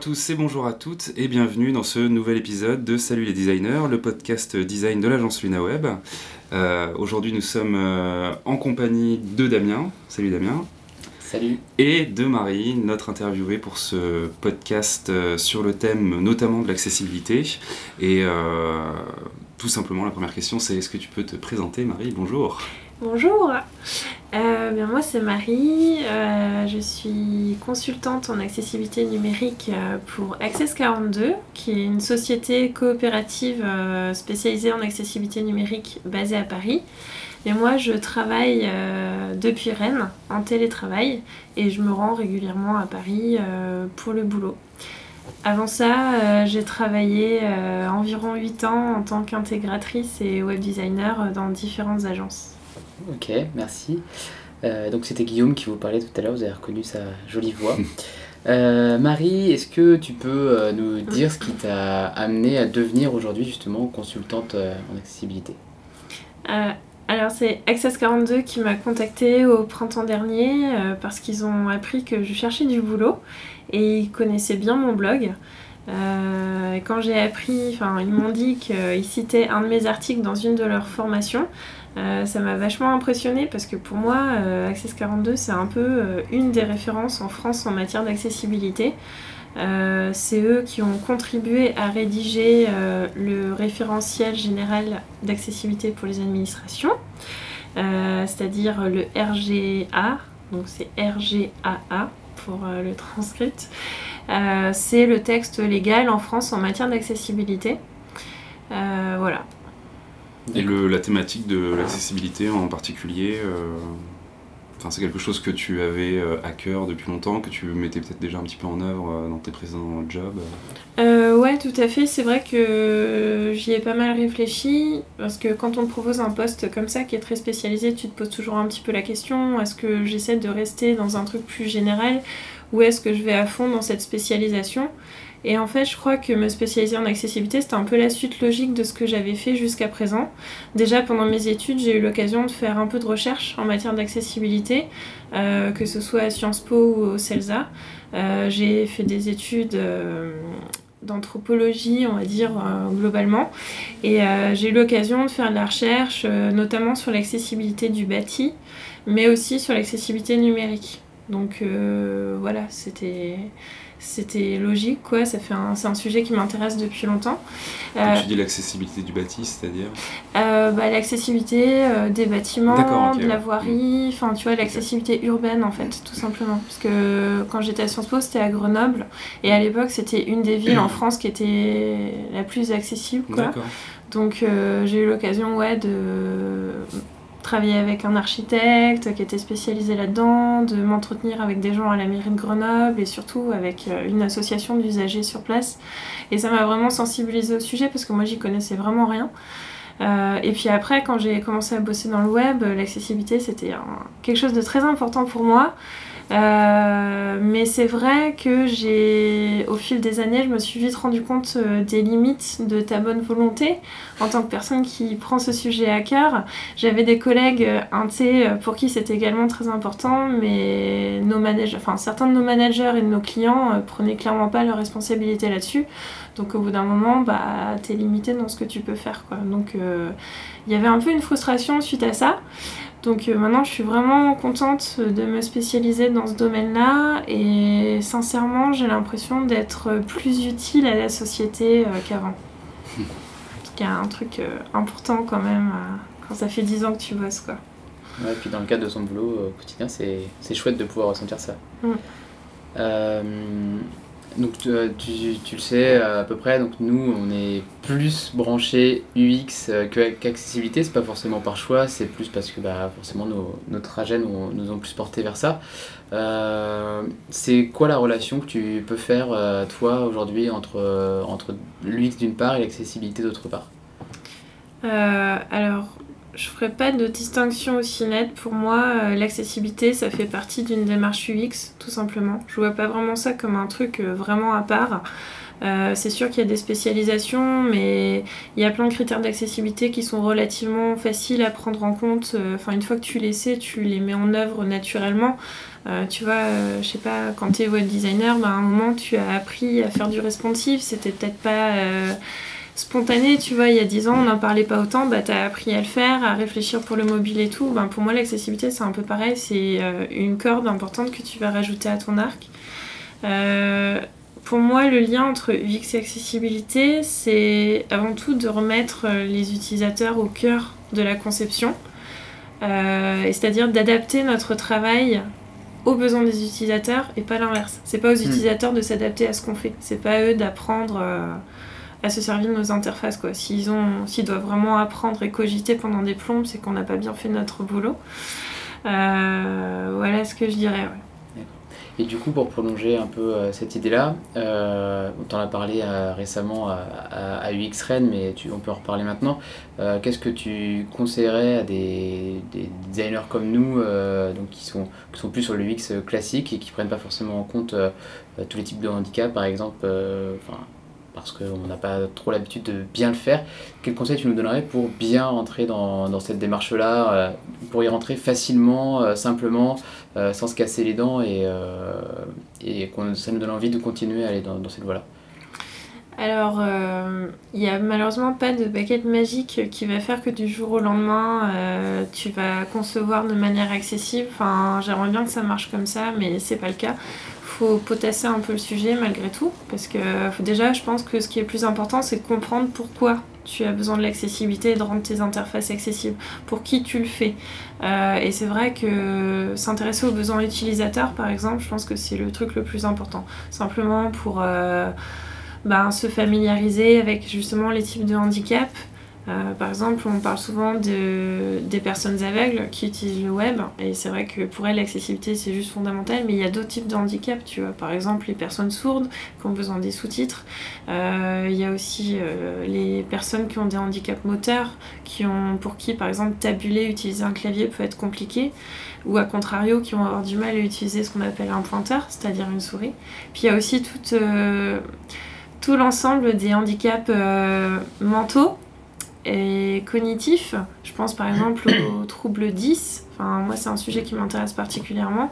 tous et bonjour à toutes et bienvenue dans ce nouvel épisode de Salut les designers, le podcast design de l'agence LunaWeb. Euh, Aujourd'hui nous sommes euh, en compagnie de Damien. Salut Damien. Salut. Et de Marie, notre interviewée pour ce podcast euh, sur le thème notamment de l'accessibilité. Et euh, tout simplement la première question c'est est-ce que tu peux te présenter Marie? Bonjour. Bonjour, euh, bien moi c'est Marie, euh, je suis consultante en accessibilité numérique euh, pour Access 42, qui est une société coopérative spécialisée en accessibilité numérique basée à Paris. Et moi je travaille depuis Rennes en télétravail et je me rends régulièrement à Paris pour le boulot. Avant ça, j'ai travaillé environ 8 ans en tant qu'intégratrice et web designer dans différentes agences. Ok, merci. Euh, donc c'était Guillaume qui vous parlait tout à l'heure, vous avez reconnu sa jolie voix. Euh, Marie, est-ce que tu peux euh, nous dire ce qui t'a amené à devenir aujourd'hui justement consultante en accessibilité? Euh, alors c'est Access 42 qui m'a contacté au printemps dernier parce qu'ils ont appris que je cherchais du boulot et ils connaissaient bien mon blog. Quand j'ai appris, enfin ils m'ont dit qu'ils citaient un de mes articles dans une de leurs formations, euh, ça m'a vachement impressionnée parce que pour moi euh, Access 42 c'est un peu euh, une des références en France en matière d'accessibilité. C'est eux qui ont contribué à rédiger le référentiel général d'accessibilité pour les administrations, c'est-à-dire le RGA, donc c'est RGAA pour le transcript. C'est le texte légal en France en matière d'accessibilité. Voilà. Et le, la thématique de l'accessibilité en particulier, euh, c'est quelque chose que tu avais euh, à cœur depuis longtemps, que tu mettais peut-être déjà un petit peu en œuvre euh, dans tes précédents jobs? Euh, ouais, tout à fait. C'est vrai que j'y ai pas mal réfléchi parce que quand on te propose un poste comme ça qui est très spécialisé, tu te poses toujours un petit peu la question est-ce que j'essaie de rester dans un truc plus général ou est-ce que je vais à fond dans cette spécialisation? Et en fait, je crois que me spécialiser en accessibilité, c'était un peu la suite logique de ce que j'avais fait jusqu'à présent. Déjà, pendant mes études, j'ai eu l'occasion de faire un peu de recherche en matière d'accessibilité, euh, que ce soit à Sciences Po ou au CELSA. Euh, j'ai fait des études euh, d'anthropologie, on va dire, globalement. Et j'ai eu l'occasion de faire de la recherche, notamment sur l'accessibilité du bâti, mais aussi sur l'accessibilité numérique. Donc voilà, c'était c'était logique quoi, ça fait un, c'est un sujet qui m'intéresse depuis longtemps. Quand Euh, tu dis l'accessibilité du bâti, c'est-à-dire euh, bah, l'accessibilité euh, des bâtiments, de la voirie, enfin tu vois l'accessibilité urbaine en fait, tout simplement. Parce que quand j'étais à Sciences Po, c'était à Grenoble, et à l'époque c'était une des villes en France qui était la plus accessible quoi. D'accord. Donc euh, j'ai eu l'occasion ouais, de travailler avec un architecte qui était spécialisé là-dedans, de m'entretenir avec des gens à la mairie de Grenoble et surtout avec euh, une association d'usagers sur place. Et ça m'a vraiment sensibilisée au sujet parce que moi j'y connaissais vraiment rien. Euh, et puis après, quand j'ai commencé à bosser dans le web, euh, l'accessibilité c'était quelque chose de très important pour moi. Euh, mais c'est vrai que j'ai, au fil des années, je me suis vite rendu compte euh, des limites de ta bonne volonté en tant que personne qui prend ce sujet à cœur. J'avais des collègues euh, intés euh, pour qui c'était également très important, mais nos managers, enfin certains de nos managers et de nos clients prenaient clairement pas leur responsabilité là-dessus. Donc au bout d'un moment, bah t'es limité dans ce que tu peux faire. Donc il y avait un peu une frustration suite à ça. Donc euh, maintenant, je suis vraiment contente de me spécialiser dans ce domaine-là et sincèrement, j'ai l'impression d'être plus utile à la société euh, qu'avant. Ce qui est un truc euh, important quand même quand ça fait 10 ans que tu bosses, quoi. Ouais, puis dans le cadre de son boulot au quotidien, c'est c'est chouette de pouvoir ressentir ça. Mm. Euh, donc tu, tu- tu le sais euh, à peu près, donc nous on est plus branché UX euh, qu'accessibilité, c'est pas forcément par choix, c'est plus parce que bah, forcément nos, nos trajets nous, nous ont plus porté vers ça. Euh, c'est quoi la relation que tu peux faire euh, toi aujourd'hui entre, euh, entre l'UX d'une part et l'accessibilité d'autre part? Euh, alors, je ferai pas de distinction aussi nette. Pour moi, euh, l'accessibilité, ça fait partie d'une démarche UX, tout simplement. Je vois pas vraiment ça comme un truc euh, vraiment à part. Euh, c'est sûr qu'il y a des spécialisations, mais il y a plein de critères d'accessibilité qui sont relativement faciles à prendre en compte. Euh, enfin, une fois que tu les sais, tu les mets en œuvre naturellement. Euh, tu vois, je sais pas, quand tu es web designer, bah, à un moment tu as appris à faire du responsive, c'était peut-être pas spontané, tu vois, il y a 10 ans, on n'en parlait pas autant, bah, tu as appris à le faire, à réfléchir pour le mobile et tout. Ben, pour moi, l'accessibilité, c'est un peu pareil, c'est une corde importante que tu vas rajouter à ton arc. Euh, pour moi, le lien entre UX et accessibilité, c'est avant tout de remettre euh, les utilisateurs au cœur de la conception, euh, c'est-à-dire d'adapter notre travail aux besoins des utilisateurs et pas l'inverse. C'est pas aux hmm. utilisateurs de s'adapter à ce qu'on fait, c'est pas à eux d'apprendre euh, à se servir de nos interfaces. Quoi. S'ils, ont, s'ils doivent vraiment apprendre et cogiter pendant des plombes, c'est qu'on n'a pas bien fait notre boulot. voilà ce que je dirais. Et du coup, pour prolonger un peu euh, cette idée-là, euh, on t'en a parlé euh, récemment à, UX Rennes, mais on peut en reparler maintenant. Qu'est-ce que tu conseillerais à des, designers comme nous, donc qui, sont, qui sont plus sur le UX classique et qui prennent pas forcément en compte tous les types de handicap, par exemple parce qu'on n'a pas trop l'habitude de bien le faire. Quel conseil tu nous donnerais pour bien rentrer dans, cette démarche-là, euh, pour y rentrer facilement, euh, simplement, euh, sans se casser les dents et, que ça nous donne envie de continuer à aller dans cette voie-là? Alors, il n'y a malheureusement pas de baguette magique qui va faire que du jour au lendemain, tu vas concevoir de manière accessible. Enfin, j'aimerais bien que ça marche comme ça, mais c'est pas le cas faut potasser un peu le sujet malgré tout. Parce que déjà, je pense que ce qui est plus important, c'est de comprendre pourquoi tu as besoin de l'accessibilité de rendre tes interfaces accessibles. Pour qui tu le fais. Euh, et c'est vrai que s'intéresser aux besoins utilisateurs, par exemple, je pense que c'est le truc le plus important. Simplement pour euh, ben, se familiariser avec justement les types de handicap euh, par exemple, on parle souvent de, des personnes aveugles qui utilisent le web, et c'est vrai que pour elles, l'accessibilité c'est juste fondamental, mais il y a d'autres types de handicaps, tu vois. Par exemple, les personnes sourdes qui ont besoin des sous-titres. Euh, il y a aussi euh, les personnes qui ont des handicaps moteurs, qui ont, pour qui, par exemple, tabuler, utiliser un clavier peut être compliqué, ou à contrario, qui vont avoir du mal à utiliser ce qu'on appelle un pointeur, c'est-à-dire une souris. Puis il y a aussi tout, tout l'ensemble des handicaps mentaux et cognitif. Je pense par exemple au trouble 10. Enfin, moi, c'est un sujet qui m'intéresse particulièrement.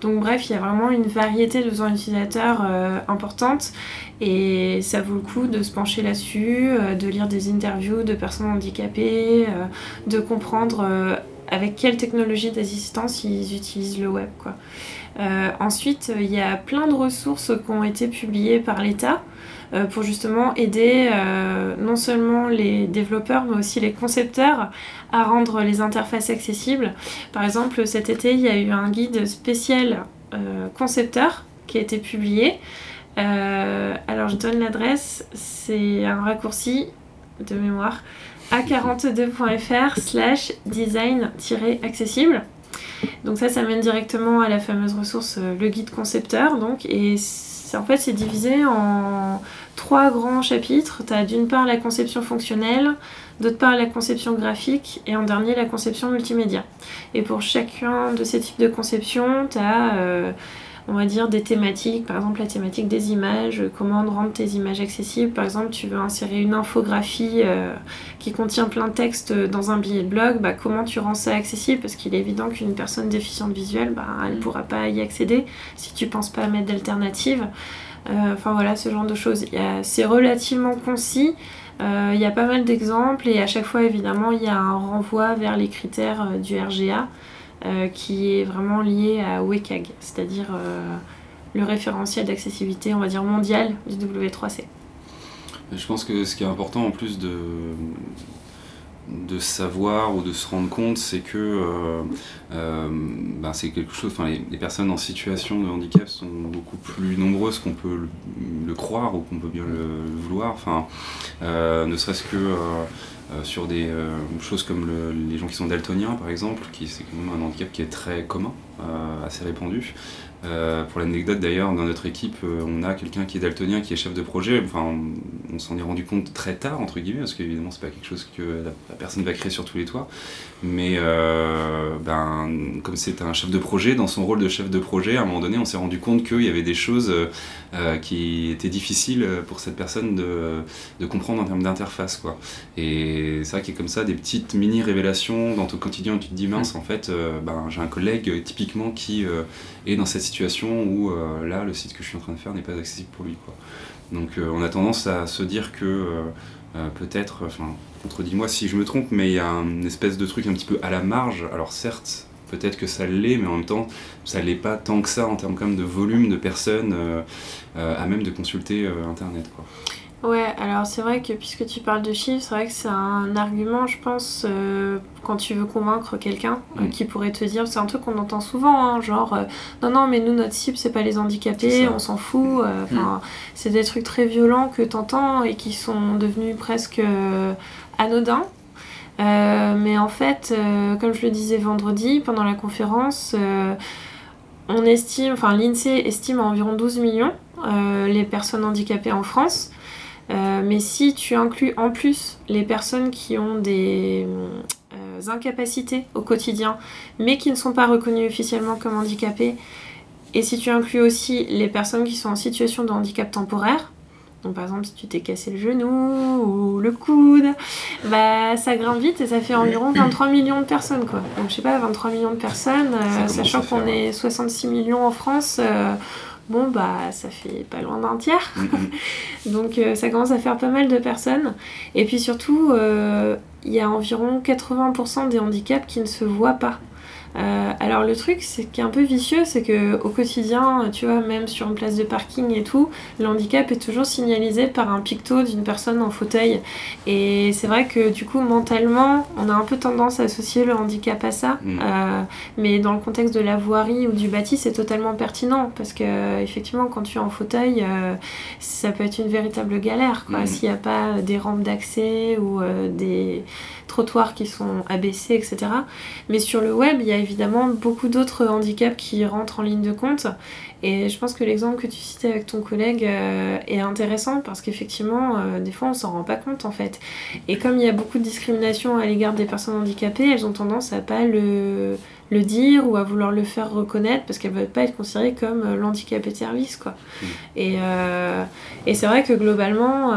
Donc, bref, il y a vraiment une variété de besoins utilisateurs euh, importante et ça vaut le coup de se pencher là-dessus, euh, de lire des interviews de personnes handicapées, euh, de comprendre avec quelle technologie d'assistance ils utilisent le web. Quoi. ensuite, il y a plein de ressources qui ont été publiées par l'État. Euh, pour justement aider euh, non seulement les développeurs mais aussi les concepteurs à rendre les interfaces accessibles. Par exemple, cet été, il y a eu un guide spécial euh, concepteur qui a été publié. alors je donne l'adresse, c'est un raccourci de mémoire a42.fr slash design-accessible. Donc ça, ça mène directement à la fameuse ressource, le guide concepteur. Donc, et en fait, c'est divisé en trois grands chapitres. Tu as d'une part la conception fonctionnelle, d'autre part la conception graphique et en dernier la conception multimédia. Et pour chacun de ces types de conception, tu as, euh, on va dire, des thématiques. Par exemple, la thématique des images, comment rendre tes images accessibles. Par exemple, tu veux insérer une infographie euh, qui contient plein de textes dans un billet de blog, bah, comment tu rends ça accessible? Parce qu'il est évident qu'une personne déficiente visuelle, bah, elle ne mm. pourra pas y accéder si tu penses pas à mettre d'alternative. Euh, enfin voilà, ce genre de choses. C'est relativement concis. Euh, il y a pas mal d'exemples et à chaque fois évidemment il y a un renvoi vers les critères euh, du RGA qui est vraiment lié à WCAG, c'est-à-dire le référentiel d'accessibilité on va dire mondial du W3C. Je pense que ce qui est important en plus de, de savoir ou de se rendre compte, c'est que euh, euh, ben, c'est quelque chose. Enfin, les, personnes en situation de handicap sont beaucoup plus nombreuses qu'on peut le, croire ou qu'on peut bien le, vouloir. Enfin, euh, ne serait-ce que sur des choses comme les gens qui sont daltoniens, par exemple, qui c'est quand même un handicap qui est très commun, assez répandu. Euh, pour l'anecdote d'ailleurs, dans notre équipe, euh, on a quelqu'un qui est daltonien, qui est chef de projet. Enfin, on, on s'en est rendu compte très tard, entre guillemets, parce qu'évidemment, c'est pas quelque chose que la, la, personne va créer sur tous les toits. Mais euh, ben, comme c'est un chef de projet, dans son rôle de chef de projet, à un moment donné, on s'est rendu compte qu'il y avait des choses qui étaient difficiles pour cette personne de, de comprendre en termes d'interface. Quoi. Et c'est vrai qu'il y a comme ça des petites mini-révélations dans ton quotidien où tu te dis, mince, en fait, ben, j'ai un collègue typiquement qui est dans cette situation où euh, là, le site que je suis en train de faire n'est pas accessible pour lui. Quoi. Donc euh, on a tendance à se dire que euh, peut-être, enfin, contredis-moi si je me trompe, mais il y a une espèce de truc un petit peu à la marge. Alors certes, peut-être que ça l'est, mais en même temps, ça l'est pas tant que ça en termes quand même de volume de personnes à même de consulter Internet. Quoi. Ouais, alors c'est vrai que puisque tu parles de chiffres, c'est vrai que c'est un argument, je pense, euh, quand tu veux convaincre quelqu'un euh, Mm. qui pourrait te dire, c'est un truc qu'on entend souvent, hein, genre euh, non, non, mais nous, notre cible, c'est pas les handicapés, on s'en fout. Enfin, c'est des trucs très violents que t'entends et qui sont devenus presque anodins. Mais en fait, comme je le disais vendredi pendant la conférence, on estime, enfin l'INSEE estime à environ 12 millions les personnes handicapées en France. Euh, mais si tu inclus en plus les personnes qui ont des euh, incapacités au quotidien, mais qui ne sont pas reconnues officiellement comme handicapées, et si tu inclus aussi les personnes qui sont en situation de handicap temporaire, donc par exemple si tu t'es cassé le genou ou le coude, bah ça grimpe vite et ça fait environ 23 millions de personnes quoi. Donc je sais pas, 23 millions de personnes, euh, sachant qu'on est 66 millions en France, bon bah ça fait pas loin d'un tiers. Mm, mm. Donc euh, ça commence à faire pas mal de personnes. Et puis surtout, euh, il y a environ 80% des handicaps qui ne se voient pas. Euh, alors le truc, c'est qui est un peu vicieux, c'est que au quotidien, tu vois, même sur une place de parking et tout, le handicap est toujours signalisé par un picto d'une personne en fauteuil. Et c'est vrai que du coup, mentalement, on a un peu tendance à associer le handicap à ça. Mm. Euh, mais dans le contexte de la voirie ou du bâti, c'est totalement pertinent parce que effectivement, quand tu es en fauteuil, euh, ça peut être une véritable galère quoi, Mhm. s'il n'y a pas des rampes d'accès ou des trottoirs qui sont abaissés, etc. Mais sur le web, il y a évidemment beaucoup d'autres handicaps qui rentrent en ligne de compte. Et je pense que l'exemple que tu citais avec ton collègue euh, est intéressant parce qu'effectivement, euh, des fois, on s'en rend pas compte en fait. Et comme il y a beaucoup de discrimination à l'égard des personnes handicapées, elles ont tendance à pas le, le dire ou à vouloir le faire reconnaître parce qu'elles veulent pas être considérées comme euh, l'handicapé de service quoi. Mm. Et, euh, et c'est vrai que globalement,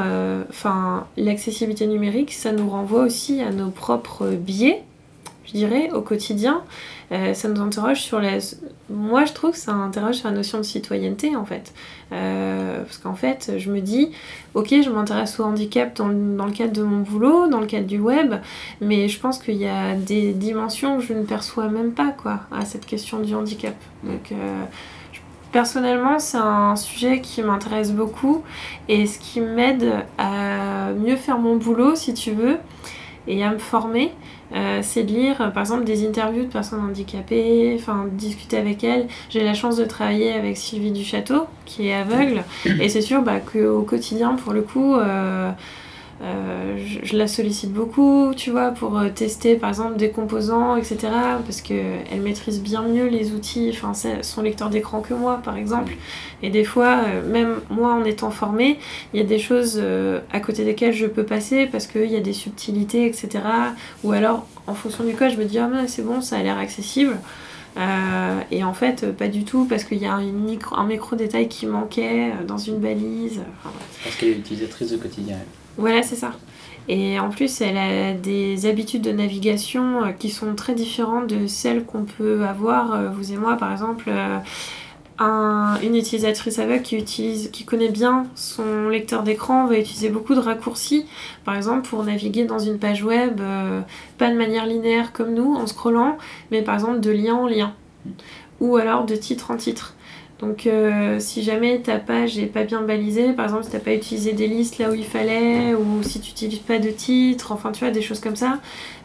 enfin, l'accessibilité numérique, ça nous renvoie aussi à nos propres biais, je dirais, au quotidien. Euh, ça nous interroge sur la... Moi, je trouve que ça interroge sur la notion de citoyenneté, en fait. Euh, parce qu'en fait, je me dis, ok, je m'intéresse au handicap dans, le- dans le cadre de mon boulot, dans le cadre du web, mais je pense qu'il y a des dimensions que je ne perçois même pas, quoi, à cette question du handicap. Donc... euh, Personnellement, c'est un sujet qui m'intéresse beaucoup et ce qui m'aide à mieux faire mon boulot, si tu veux, et à me former, euh, c'est de lire par exemple des interviews de personnes handicapées, enfin discuter avec elles. J'ai la chance de travailler avec Sylvie Duchâteau, qui est aveugle, et c'est sûr bah, qu'au quotidien, pour le coup, euh, euh, je, la sollicite beaucoup, tu vois, pour euh, tester par exemple des composants, etc. Parce qu'elle maîtrise bien mieux les outils, enfin son lecteur d'écran que moi, par exemple. Et des fois, euh, même moi en étant formée, il y a des choses à côté desquelles je peux passer parce qu'il y a des subtilités, etc. Ou alors, en fonction du code, je me dis, ah mais c'est bon, ça a l'air accessible. Et en fait, pas du tout, parce qu'il y a une micro, un micro-détail qui manquait dans une balise. Parce qu'elle est utilisatrice de quotidien. Voilà, c'est ça. Et en plus, elle a des habitudes de navigation euh, qui sont très différentes de celles qu'on peut avoir, euh, vous et moi, par exemple. euh, un- une utilisatrice aveugle qui, utilise, qui connaît bien son lecteur d'écran va utiliser beaucoup de raccourcis, par exemple pour naviguer dans une page web, pas de manière linéaire comme nous, en scrollant, mais par exemple de lien en lien, ou alors de titre en titre. Donc euh, si jamais ta page n'est pas bien balisée, par exemple si tu n'as pas utilisé des listes là où il fallait, ou si tu n'utilises pas de titre, enfin tu vois, des choses comme ça,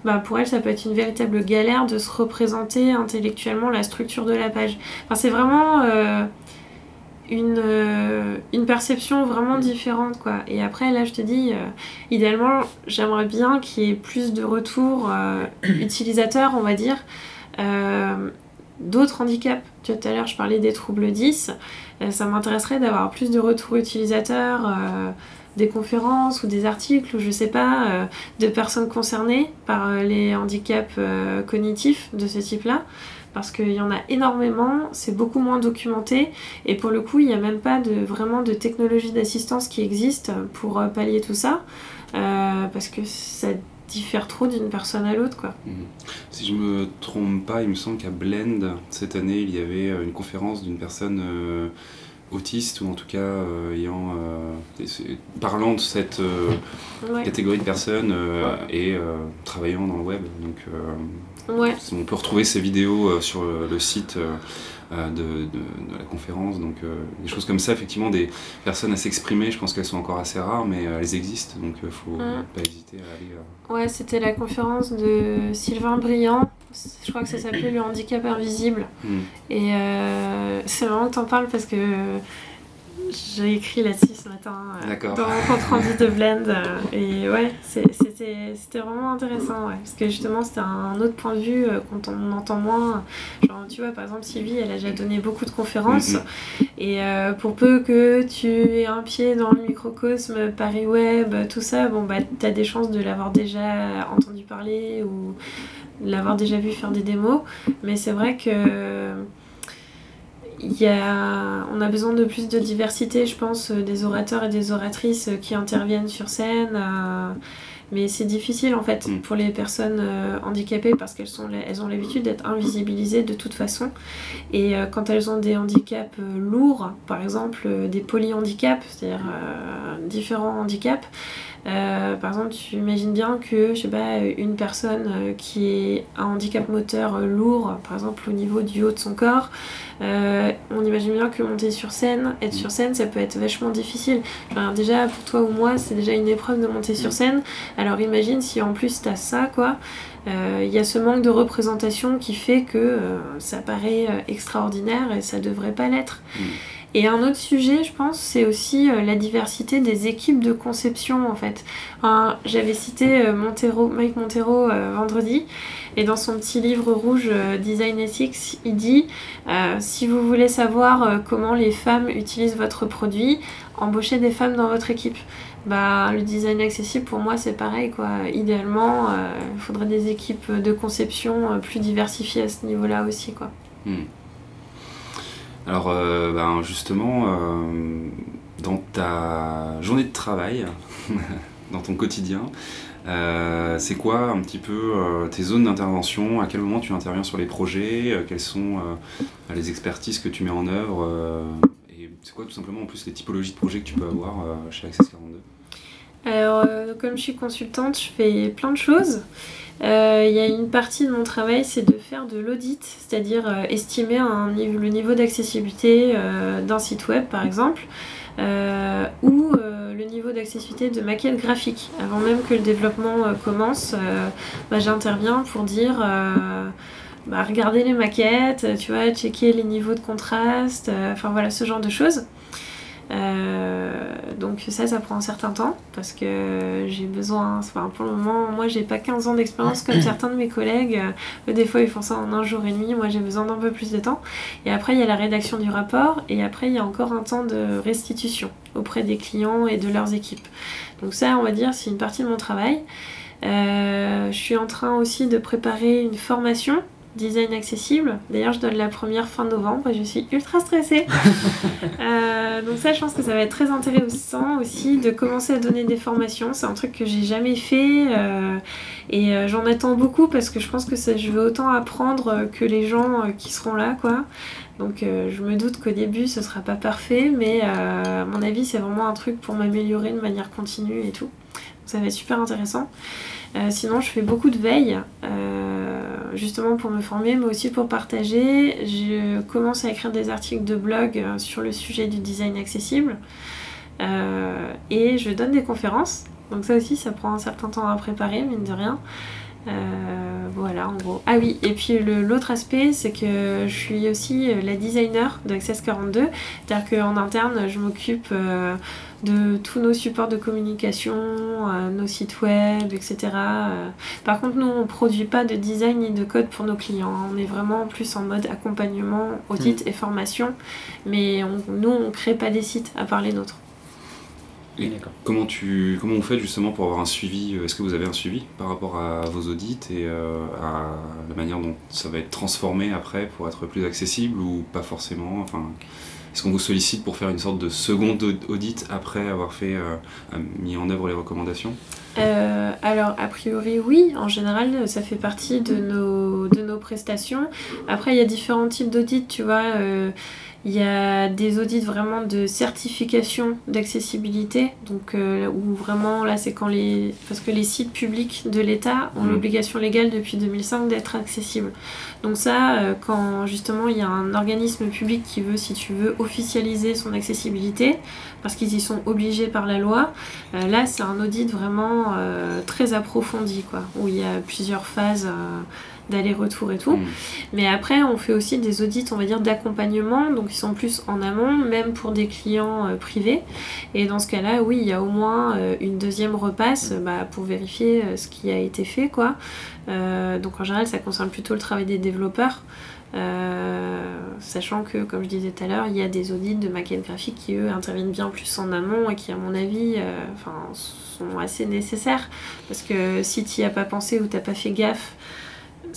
bah, pour elle ça peut être une véritable galère de se représenter intellectuellement la structure de la page. Enfin c'est vraiment euh, une, euh, une perception vraiment différente quoi. Et après là je te dis, idéalement j'aimerais bien qu'il y ait plus de retours utilisateurs on va dire. Euh, d'autres handicaps. Tu vois, tout à l'heure, je parlais des troubles 10. ça m'intéresserait d'avoir plus de retours utilisateurs des conférences ou des articles ou je sais pas, de personnes concernées par les handicaps cognitifs de ce type-là parce qu'il y en a énormément, c'est beaucoup moins documenté et pour le coup il n'y a même pas de, vraiment de technologie d'assistance qui existe pour euh, pallier tout ça euh, parce que ça diffère trop d'une personne à l'autre quoi. Mhm. Si je me trompe pas, il me semble qu'à Blend cette année il y avait euh, une conférence d'une personne autiste ou en tout cas ayant parlant de cette catégorie de personnes et travaillant dans le web donc on peut retrouver ces vidéos euh, sur le, site euh, euh, de, la conférence. Donc des choses comme ça, effectivement, des personnes à s'exprimer, je pense qu'elles sont encore assez rares, mais elles existent, donc il ne faut mm. pas hésiter à aller. Ouais, c'était la conférence de Sylvain Briand. Je crois que ça s'appelait Le handicap invisible. Mm. Et c'est vraiment que tu en parles parce que j'ai écrit là-dessus ce matin euh, dans mon compte rendu de Blend. Euh, et ouais, c'était vraiment intéressant. Ouais, parce que justement, c'était un autre point de vue euh, quand on entend moins. Genre, tu vois, par exemple, Sylvie, elle a déjà donné beaucoup de conférences. Mm-hmm. Et pour peu que tu aies un pied dans le microcosme, Paris Web, tout ça, bon, bah, tu as des chances de l'avoir déjà entendu parler ou l'avoir déjà vu faire des démos. Mais c'est vrai que y a, on a besoin de plus de diversité, je pense, euh, des orateurs et des oratrices euh, qui interviennent sur scène. Euh, mais c'est difficile en fait mm. pour les personnes handicapées parce qu'elles sont, elles ont l'habitude d'être invisibilisées de toute façon. Et quand elles ont des handicaps lourds, par exemple des polyhandicaps, c'est-à-dire différents handicaps, euh, par exemple, tu imagines bien que, je sais pas, une personne euh, qui est un handicap moteur euh, lourd, par exemple au niveau du haut de son corps, on imagine bien que monter sur scène, être sur scène, ça peut être vachement difficile. déjà, pour toi ou moi, c'est déjà une épreuve de monter sur scène. Alors imagine si en plus t'as ça, quoi. Il y a ce manque de représentation qui fait que ça paraît extraordinaire et ça devrait pas l'être. Mm. Et un autre sujet, je pense, c'est aussi euh, la diversité des équipes de conception en fait. J'avais cité euh, Montero, Mike Montero euh, vendredi, et dans son petit livre rouge Design Ethics, il dit si vous voulez savoir comment les femmes utilisent votre produit, embauchez des femmes dans votre équipe. Bah, le design accessible, pour moi, c'est pareil. Quoi. Idéalement, il faudrait des équipes de conception plus diversifiées à ce niveau-là aussi. Quoi. Hmm. Alors, euh, ben, justement, euh, dans ta journée de travail, dans ton quotidien, euh, c'est quoi un petit peu tes zones d'intervention? À quel moment tu interviens sur les projets? Quelles sont les expertises que tu mets en œuvre? Et c'est quoi tout simplement en plus les typologies de projets que tu peux avoir chez Access 42 alors, comme je suis consultante, je fais plein de choses. Euh, il y a une partie de mon travail, c'est de faire de l'audit, c'est-à-dire euh, estimer le niveau d'accessibilité euh, d'un site web, par exemple, ou le niveau d'accessibilité de maquettes graphiques. Avant même que le développement commence, bah, j'interviens pour dire... Bah, les maquettes, tu vois, checker les niveaux de contraste, enfin voilà, ce genre de choses. Euh, donc ça, ça prend un certain temps parce que j'ai besoin, enfin pour le moment, moi j'ai pas 15 ans d'expérience comme certains de mes collègues. Euh, des fois ils font ça en un jour et demi, moi j'ai besoin d'un peu plus de temps. Et après il y a la rédaction du rapport et après il y a encore un temps de restitution auprès des clients et de leurs équipes. Donc ça, on va dire, c'est une partie de mon travail. Euh, je suis en train aussi de préparer une formation design accessible. D'ailleurs, je donne la première fin novembre et je suis ultra stressée. Euh, donc ça, je pense que ça va être très intéressant aussi de commencer à donner des formations. C'est un truc que j'ai jamais fait euh, et euh, j'en attends beaucoup parce que je pense que je veux autant apprendre que les gens qui seront là, quoi. Donc je me doute qu'au début, ce sera pas parfait, mais à mon avis, c'est vraiment un truc pour m'améliorer de manière continue et tout. Donc ça va être super intéressant. Sinon, je fais beaucoup de veille justement pour me former, mais aussi pour partager. Je commence à écrire des articles de blog euh, sur le sujet du design accessible. Euh, et je donne des conférences. Donc ça aussi, ça prend un certain temps à préparer, mine de rien. voilà, en gros. Ah oui, et puis l'autre aspect, c'est que je suis aussi la designer d'Access 42. C'est-à-dire qu'en interne, je m'occupe de tous nos supports de communication, euh, nos sites web, etc. Euh, par contre, nous, on ne produit pas de design ni de code pour nos clients. On est vraiment plus en mode accompagnement, audit hmm. et formation. Mais nous, on ne crée pas des sites à part les nôtres. Et comment, tu, comment vous faites justement pour avoir un suivi euh, Est-ce que vous avez un suivi par rapport à vos audits et à la manière dont ça va être transformé après pour être plus accessible ou pas forcément? Enfin, est-ce qu'on vous sollicite pour faire une sorte de second audit après avoir fait, euh, mis en œuvre les recommandations? Euh, alors, a priori, oui. En général, ça fait partie de nos, de nos prestations. Après, il y a différents types d'audits, tu vois. Euh, il y a des audits vraiment de certification d'accessibilité, donc euh, où vraiment là c'est quand les parce que les sites publics de l'État ont mmh. l'obligation légale depuis 2005 d'être accessibles. Donc ça, euh, quand justement il y a un organisme public qui veut, si tu veux, officialiser son accessibilité, parce qu'ils y sont obligés par la loi, euh, là c'est un audit vraiment très approfondi, quoi, où il y a plusieurs phases d'aller-retour et tout. Mm. Mais après, on fait aussi des audits, on va dire, d'accompagnement, donc ils sont plus en amont, même pour des clients euh, privés. Et dans ce cas-là, oui, il y a au moins euh, une deuxième repasse bah, pour vérifier euh, ce qui a été fait, quoi. donc en général, ça concerne plutôt le travail des développeurs. sachant que, comme je disais tout à l'heure, il y a des audits de maquettes graphiques qui, eux, interviennent bien plus en amont et qui, à mon avis, sont assez nécessaires. Parce que si tu n'y as pas pensé ou tu n'as pas fait gaffe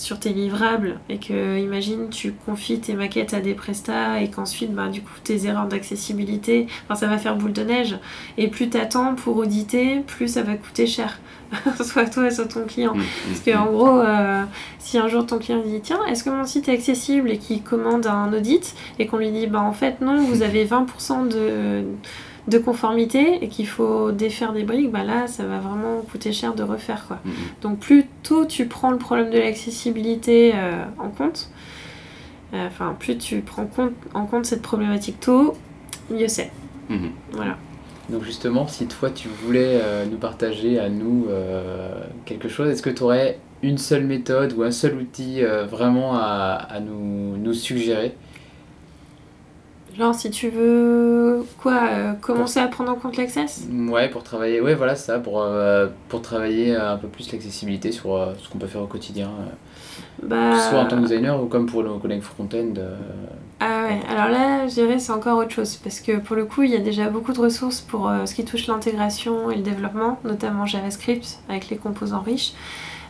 sur tes livrables et que imagine tu confies tes maquettes à des prestats et qu'ensuite bah, du coup tes erreurs d'accessibilité enfin ça va faire boule de neige. Et plus t'attends pour auditer plus ça va coûter cher. Soit toi soit ton client. Mm, mm, parce que en mm. gros euh, si un jour ton client dit tiens est-ce que mon site est accessible? et qu'il commande un audit et qu'on lui dit bah en fait non vous avez 20% de de conformité et qu'il faut défaire des briques, bah là, ça va vraiment coûter cher de refaire. Quoi. Mm-hmm. Donc plus tôt tu prends le problème de l'accessibilité euh, en compte, euh, enfin plus tu prends compte, en compte cette problématique tôt, mieux c'est. Mm-hmm. Voilà. Donc justement, si toi tu voulais euh, nous partager à nous quelque chose, est-ce que tu aurais une seule méthode ou un seul outil vraiment à, à nous, nous suggérer? Genre, si tu veux quoi euh, Commencer à prendre en compte l'access Ouais, pour travailler, ouais, voilà ça, pour, euh, pour travailler un peu plus l'accessibilité sur euh, ce qu'on peut faire au quotidien. Bah... Soit en tant que designer ou comme pour nos collègues front-end. Ah ouais, alors là, je dirais c'est encore autre chose parce que pour le coup, il y a déjà beaucoup de ressources pour ce qui touche l'intégration et le développement, notamment JavaScript avec les composants riches.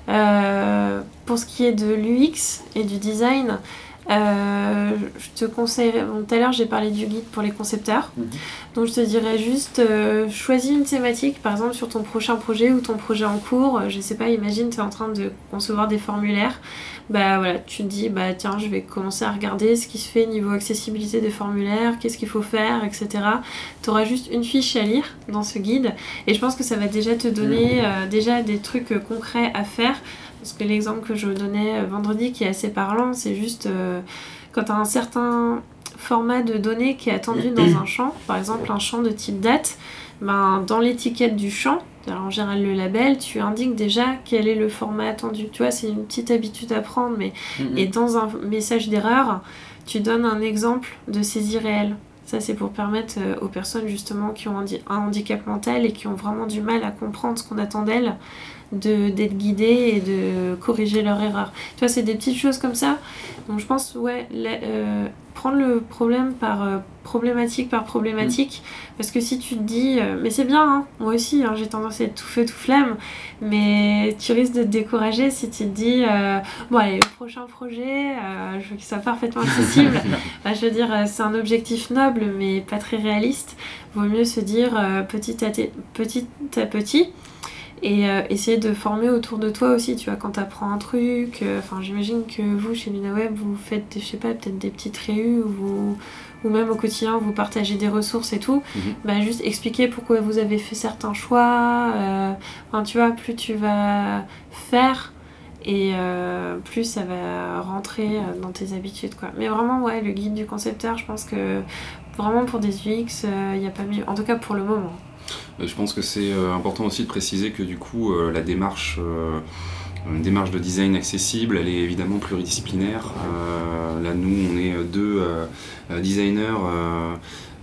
pour ce qui est de l'UX et du design, euh, je te conseille, tout à l'heure j'ai parlé du guide pour les concepteurs, mhm. donc je te dirais juste euh, choisis une thématique, par exemple sur ton prochain projet ou ton projet en cours, je sais pas, imagine tu es en train de concevoir des formulaires, bah voilà, tu te dis bah tiens je vais commencer à regarder ce qui se fait niveau accessibilité des formulaires, qu'est-ce qu'il faut faire, etc. Tu auras juste une fiche à lire dans ce guide et je pense que ça va déjà te donner mhm. euh, déjà des trucs concrets à faire parce que l'exemple que je donnais euh, vendredi qui est assez parlant, c'est juste euh, quand tu as un certain format de données qui est attendu dans un champ, par exemple un champ de type date, ben, dans l'étiquette du champ, en général le label, tu indiques déjà quel est le format attendu. Tu vois, c'est une petite habitude à prendre, mais mm-hmm. et dans un message d'erreur, tu donnes un exemple de saisie réelle. Ça, c'est pour permettre euh, aux personnes justement qui ont un handicap mental et qui ont vraiment du mal à comprendre ce qu'on attend d'elles d'être guidées et de corriger leur erreur. Tu vois, c'est des petites choses comme ça. Donc je pense, ouais, euh, prendre le problème par euh, problématique par problématique. Mm. Parce que si tu te dis, euh, mais c'est bien, hein, moi aussi, hein, j'ai tendance à être tout feu, tout flamme, mais tu risques de te décourager si tu te dis, bon, allez, le prochain projet, je veux qu'il soit parfaitement accessible. bah, je veux dire, c'est un objectif noble, mais pas très réaliste. Vaut mieux se dire petit, à petit à petit et euh, essayer de former autour de toi aussi, tu vois, quand tu apprends un truc, euh, enfin j'imagine que vous chez LunaWeb vous faites, je sais pas, peut-être des petites réus ou, ou même au quotidien vous partagez des ressources et tout, mhm. bah, juste expliquer pourquoi vous avez fait certains choix, euh, enfin tu vois, plus tu vas faire et plus ça va rentrer dans tes habitudes quoi. Mais vraiment ouais, le guide du concepteur, je pense que vraiment pour des UX, il n'y a pas mieux, en tout cas pour le moment. Je pense que c'est euh, important aussi de préciser que du coup, euh, la démarche euh, une démarche de design accessible, elle est évidemment pluridisciplinaire. là, nous, on est deux designers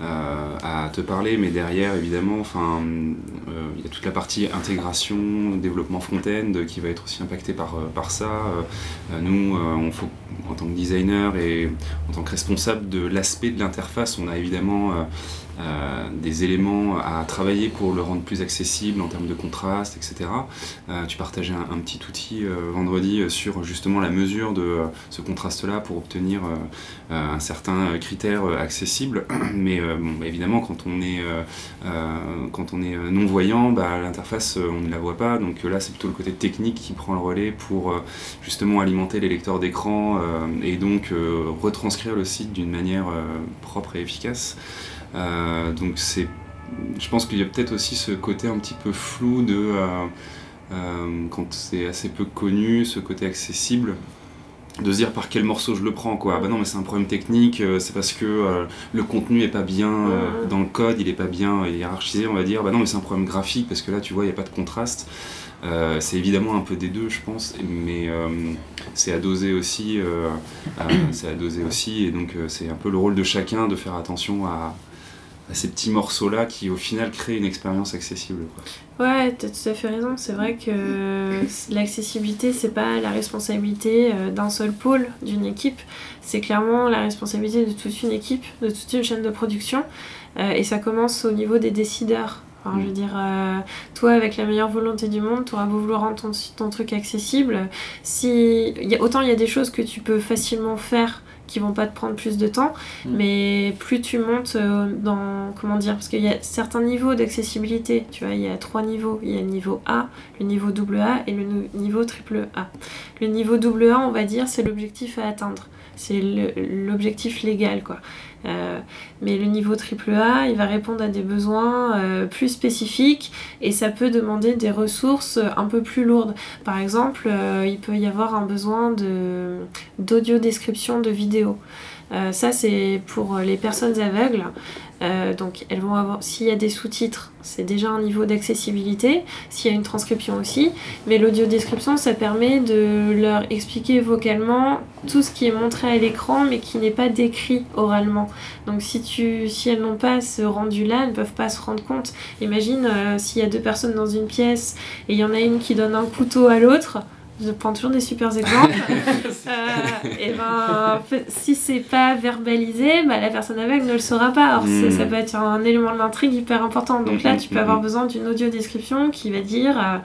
euh, à te parler, mais derrière, évidemment, enfin, euh, il y a toute la partie intégration, développement front-end qui va être aussi impacté par, euh, par ça. nous, en tant que designer et en tant que responsable de l'aspect de l'interface, on a évidemment euh, des éléments à travailler pour le rendre plus accessible en termes de contraste, etc. Euh, tu partageais un, petit outil euh, vendredi sur justement la mesure de ce contraste-là pour obtenir un certain critère accessible. Mais évidemment, quand on est, quand on est non-voyant, bah, l'interface, on ne la voit pas. Donc là, c'est plutôt le côté technique qui prend le relais pour justement alimenter les lecteurs d'écran et donc retranscrire le site d'une manière propre et efficace. Euh, donc c'est, je pense qu'il y a peut-être aussi ce côté un petit peu flou de euh, euh, quand c'est assez peu connu, ce côté accessible de se dire par quel morceau je le prends quoi. Ah bah non mais c'est un problème technique, c'est parce que le contenu est pas bien dans le code, il est pas bien hiérarchisé on va dire. Bah non mais c'est un problème graphique parce que là tu vois il n'y a pas de contraste. c'est évidemment un peu des deux je pense, mais c'est à doser aussi, c'est à doser aussi et donc c'est un peu le rôle de chacun de faire attention à, ces petits morceaux-là qui au final créent une expérience accessible. Quoi. Ouais, tu as tout à fait raison. C'est vrai que l'accessibilité, c'est pas la responsabilité euh, d'un seul pôle, d'une équipe. C'est clairement la responsabilité de toute une équipe, de toute une chaîne de production. Euh, et ça commence au niveau des décideurs. Je veux mm. dire, euh, toi, avec la meilleure volonté du monde, tu auras beau vouloir rendre ton, ton truc accessible. Si, y a, autant il y a des choses que tu peux facilement faire qui vont pas te prendre plus de temps, mm. mais plus tu montes euh, dans, comment dire, parce qu'il y a certains niveaux d'accessibilité, tu vois, il y a trois niveaux, il y a le niveau A, le niveau double A et le niveau triple A. Le niveau double A, on va dire, c'est l'objectif à atteindre, c'est l'objectif légal, quoi. Euh, mais le niveau AAA, il va répondre à des besoins euh, plus spécifiques et ça peut demander des ressources un peu plus lourdes. Par exemple, euh, il peut y avoir un besoin d'audio description de vidéo. ça, c'est pour les personnes aveugles. Euh, donc elles vont avoir, s'il y a des sous-titres, c'est déjà un niveau d'accessibilité, s'il y a une transcription aussi, mais l'audio-description, ça permet de leur expliquer vocalement tout ce qui est montré à l'écran, mais qui n'est pas décrit oralement. Donc si, tu, si elles n'ont pas ce rendu-là, elles ne peuvent pas se rendre compte. Imagine euh, s'il y a deux personnes dans une pièce et il y en a une qui donne un couteau à l'autre, je prends toujours des super exemples. euh, et ben, si c'est pas verbalisé, bah, la personne aveugle ne le saura pas. Alors, hmm. ça peut être un élément de l'intrigue hyper important. Donc là, hmm, tu peux hmm, avoir besoin d'une audio description qui va dire euh,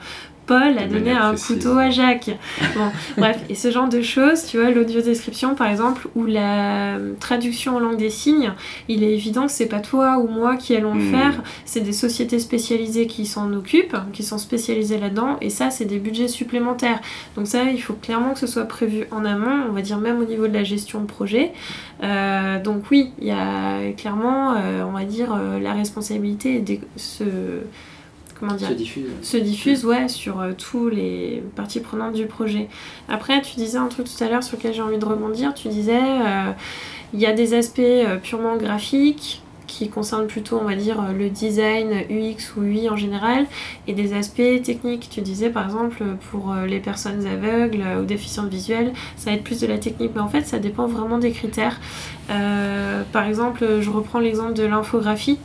Paul a donné un couteau à Jacques. Bon, bref, et ce genre de choses, tu vois, l'audio description par exemple, ou la traduction en langue des signes, il est évident que c'est pas toi ou moi qui allons le hmm. faire, c'est des sociétés spécialisées qui s'en occupent, qui sont spécialisées là-dedans, et ça, c'est des budgets supplémentaires. Donc ça, il faut clairement que ce soit prévu en amont, on va dire même au niveau de la gestion de projet. Euh, donc oui, il y a clairement, euh, on va dire, euh, la responsabilité de ce comment dire, se diffuse. Se diffuse, ouais, sur euh, tous les parties prenantes du projet. Après, tu disais un truc tout à l'heure sur lequel j'ai envie de rebondir. Tu disais, euh, il y a des aspects euh, purement graphiques qui concernent plutôt, on va dire, le design UX ou UI en général, et des aspects techniques. Tu disais, par exemple, pour les personnes aveugles ou déficientes visuelles, ça va être plus de la technique, mais en fait, ça dépend vraiment des critères. par exemple, je reprends l'exemple de l'infographie.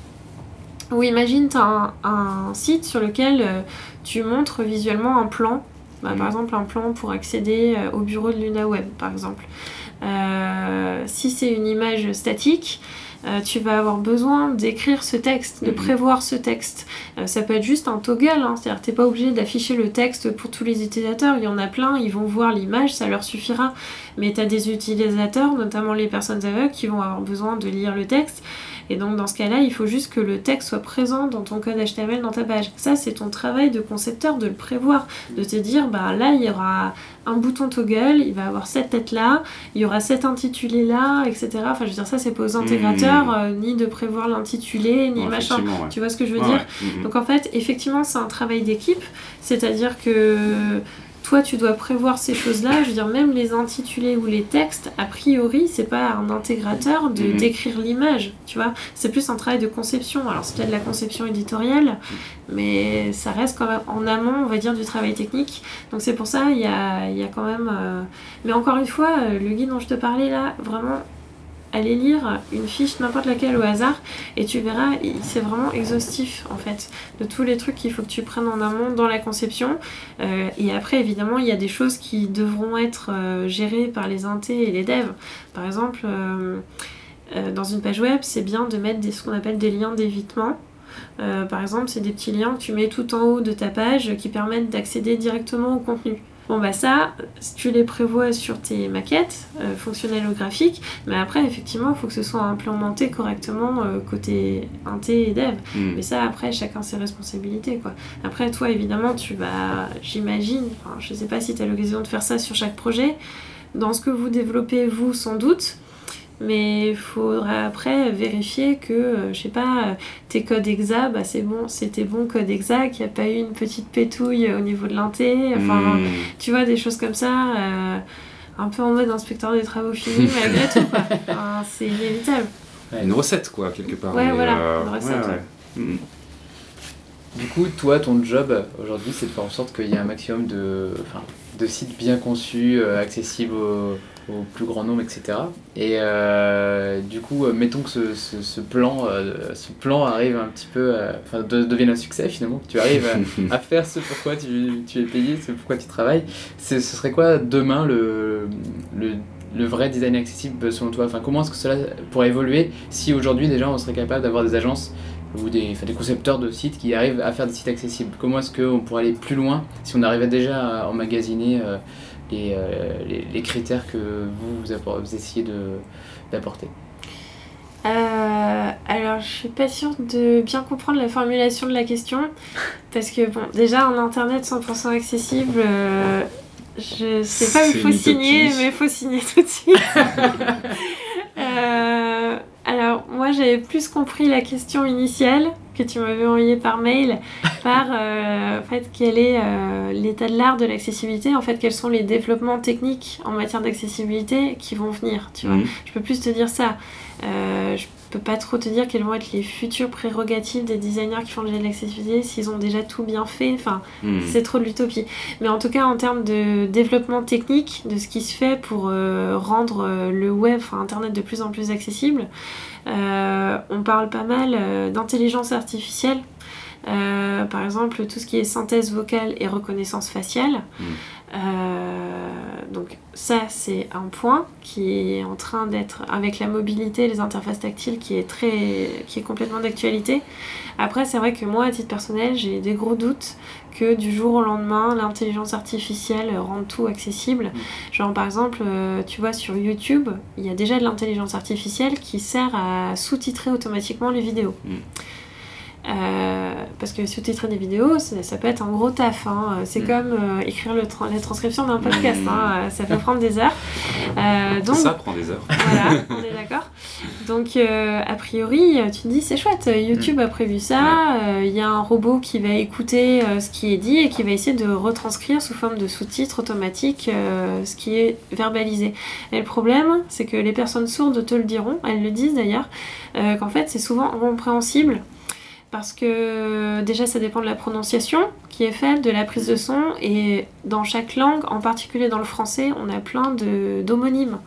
Ou imagine, tu as un, site sur lequel euh, tu montres visuellement un plan, bah, par exemple un plan pour accéder euh, au bureau de LunaWeb, par exemple. Euh, si c'est une image statique, tu vas avoir besoin d'écrire ce texte, de mhm. prévoir ce texte. ça peut être juste un toggle, hein, c'est-à-dire tu n'es pas obligé d'afficher le texte pour tous les utilisateurs, il y en a plein, ils vont voir l'image, ça leur suffira. Mais tu as des utilisateurs, notamment les personnes aveugles, qui vont avoir besoin de lire le texte. Et donc dans ce cas-là, il faut juste que le texte soit présent dans ton code HTML dans ta page. Ça, c'est ton travail de concepteur de le prévoir, de te dire, bah là, il y aura un bouton toggle, il va avoir cette tête-là, il y aura cet intitulé-là, etc. Enfin, je veux dire, ça, c'est pas aux intégrateurs, mmh. euh, ni de prévoir l'intitulé, ni machin. Tu vois ce que je veux dire? Donc en fait, effectivement, c'est un travail d'équipe, c'est-à-dire que toi tu dois prévoir ces choses-là. Je veux dire, même les intitulés ou les textes, a priori, c'est pas un intégrateur de Mhm. décrire l'image, tu vois. C'est plus un travail de conception. Alors c'est peut-être la conception éditoriale, mais ça reste quand même en amont, on va dire, du travail technique. Donc c'est pour ça, il y a, il y a quand même. euh, Mais encore une fois, euh, le guide dont je te parlais là, vraiment. Allez lire une fiche, n'importe laquelle au hasard, et tu verras, c'est vraiment exhaustif en fait, de tous les trucs qu'il faut que tu prennes en amont dans la conception. Euh, et après, évidemment, il y a des choses qui devront être euh, gérées par les intés et les devs. Par exemple, euh, dans une page web, c'est bien de mettre ce qu'on appelle des liens d'évitement. Par exemple, c'est des petits liens que tu mets tout en haut de ta page qui permettent d'accéder directement au contenu. Bon bah ça, tu les prévois sur tes maquettes, euh, fonctionnelles ou graphiques, mais après effectivement il faut que ce soit implémenté correctement euh, côté inté et dev. Mm. Mais ça, après, chacun ses responsabilités, quoi. Après, toi, évidemment, tu vas, j'imagine, enfin, je sais pas si tu as l'occasion de faire ça sur chaque projet, dans ce que vous développez, vous, sans doute, mais il faudra après vérifier que, euh, je sais pas, euh, tes codes exa, bah, c'est bon, c'était bon code exa, qu'il n'y a pas eu une petite pétouille au niveau de l'inté, enfin, Mm. tu vois, des choses comme ça. euh, un peu en mode inspecteur des travaux finis malgré tout. quoi. Enfin, c'est inévitable. Une recette, quoi, quelque part. Ouais, mais, voilà, euh, une recette, ouais, ouais. Mm. Du coup, toi, ton job aujourd'hui, c'est de faire en sorte qu'il y ait un maximum de, enfin, de sites bien conçus, euh, accessibles au, au plus grand nombre, etc. Et euh, du coup, euh, mettons que ce, ce- ce plan, euh, ce plan arrive un petit peu, enfin, de- devienne un succès finalement, que tu arrives à, à faire ce pourquoi tu, tu es payé, ce pourquoi tu travailles. Ce serait quoi demain le, le, le vrai design accessible selon toi? Enfin, Comment est-ce que cela pourrait évoluer si aujourd'hui déjà on serait capable d'avoir des agences ou des, enfin, des concepteurs de sites qui arrivent à faire des sites accessibles? Comment est-ce qu'on pourrait aller plus loin si on arrivait déjà à emmagasiner euh, les, euh, les, les critères que vous, vous, essayez de- d'apporter Euh, alors, je suis pas sûre de bien comprendre la formulation de la question. Parce que, bon, déjà, un internet 100% accessible, euh, je sais pas où il faut signer, mais il faut signer tout de suite. Euh, alors, moi, j'avais plus compris la question initiale que tu m'avais envoyée par mail, par euh, en fait, quel est euh, l'état de l'art de l'accessibilité, en fait, quels sont les développements techniques en matière d'accessibilité qui vont venir, tu vois. Mm. Je peux plus te dire ça. Euh, je peux pas trop te dire quelles vont être les futures prérogatives des designers qui font de l'accessibilité, s'ils ont déjà tout bien fait. Enfin, Mm. c'est trop de l'utopie. Mais en tout cas, en termes de développement technique, de ce qui se fait pour euh, rendre le web, enfin Internet, de plus en plus accessible, on parle pas mal euh, d'intelligence artificielle. Euh, par exemple, tout ce qui est synthèse vocale et reconnaissance faciale. Mm. Euh, donc ça, c'est un point qui est en train d'être, avec la mobilité, les interfaces tactiles, qui est, très, qui est complètement d'actualité. Après, c'est vrai que moi, à titre personnel, j'ai des gros doutes que du jour au lendemain, l'intelligence artificielle rende tout accessible. Genre, par exemple, euh, tu vois, sur YouTube, il y a déjà de l'intelligence artificielle qui sert à sous-titrer automatiquement les vidéos. Mm. Euh, parce que sous-titrer des vidéos, ça, ça peut être un gros taf. hein. C'est Mm. comme euh, écrire le tra- la transcription d'un podcast. Mm. hein. Ça peut prendre des heures. Euh, donc, Ça prend des heures. voilà, on est d'accord. Donc, a priori, tu te dis, c'est chouette, YouTube a prévu ça, il y a un robot qui va écouter ce qui est dit et qui va essayer de retranscrire sous forme de sous-titres automatiques ce qui est verbalisé. Et le problème, c'est que les personnes sourdes te le diront, elles le disent d'ailleurs, qu'en fait, c'est souvent incompréhensible. Parce que déjà ça dépend de la prononciation qui est faite, de la prise de son, et dans chaque langue, en particulier dans le français, on a plein d'homonymes.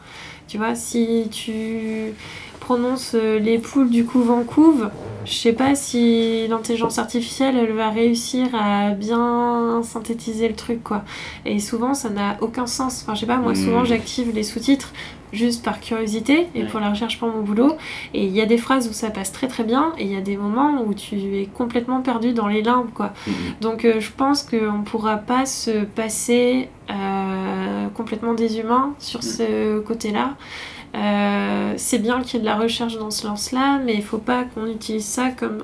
Tu vois, si tu prononces euh, les poules du couvent couve, je sais pas si l'intelligence artificielle elle va réussir à bien synthétiser le truc quoi. Et souvent ça n'a aucun sens. Enfin je sais pas, moi Mm. souvent j'active les sous-titres juste par curiosité et Ouais. pour la recherche pour mon boulot. Et il y a des phrases où ça passe très très bien et il y a des moments où tu es complètement perdu dans les limbes quoi. Mm. Donc euh, je pense qu'on ne pourra pas se passer euh, complètement des humains sur ce côté-là. Euh, c'est bien qu'il y ait de la recherche dans ce lance-là, mais il faut pas qu'on utilise ça comme...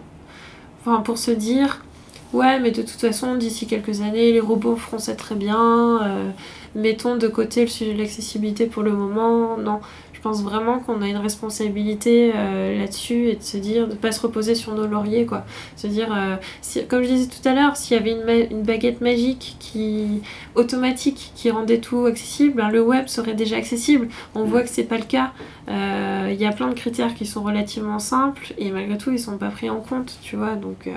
Enfin, pour se dire, ouais, mais de toute façon, d'ici quelques années, les robots feront ça très bien. euh, mettons de côté le sujet de l'accessibilité pour le moment. Non, je pense vraiment qu'on a une responsabilité là-dessus et de se dire, de pas se reposer sur nos lauriers, quoi. Se dire, si, comme je disais tout à l'heure, s'il y avait une, une, baguette magique qui automatique qui rendait tout accessible, ben, le web serait déjà accessible. On voit que c'est pas le cas. Il y a plein de critères qui sont relativement simples et malgré tout, ils sont pas pris en compte, tu vois. Donc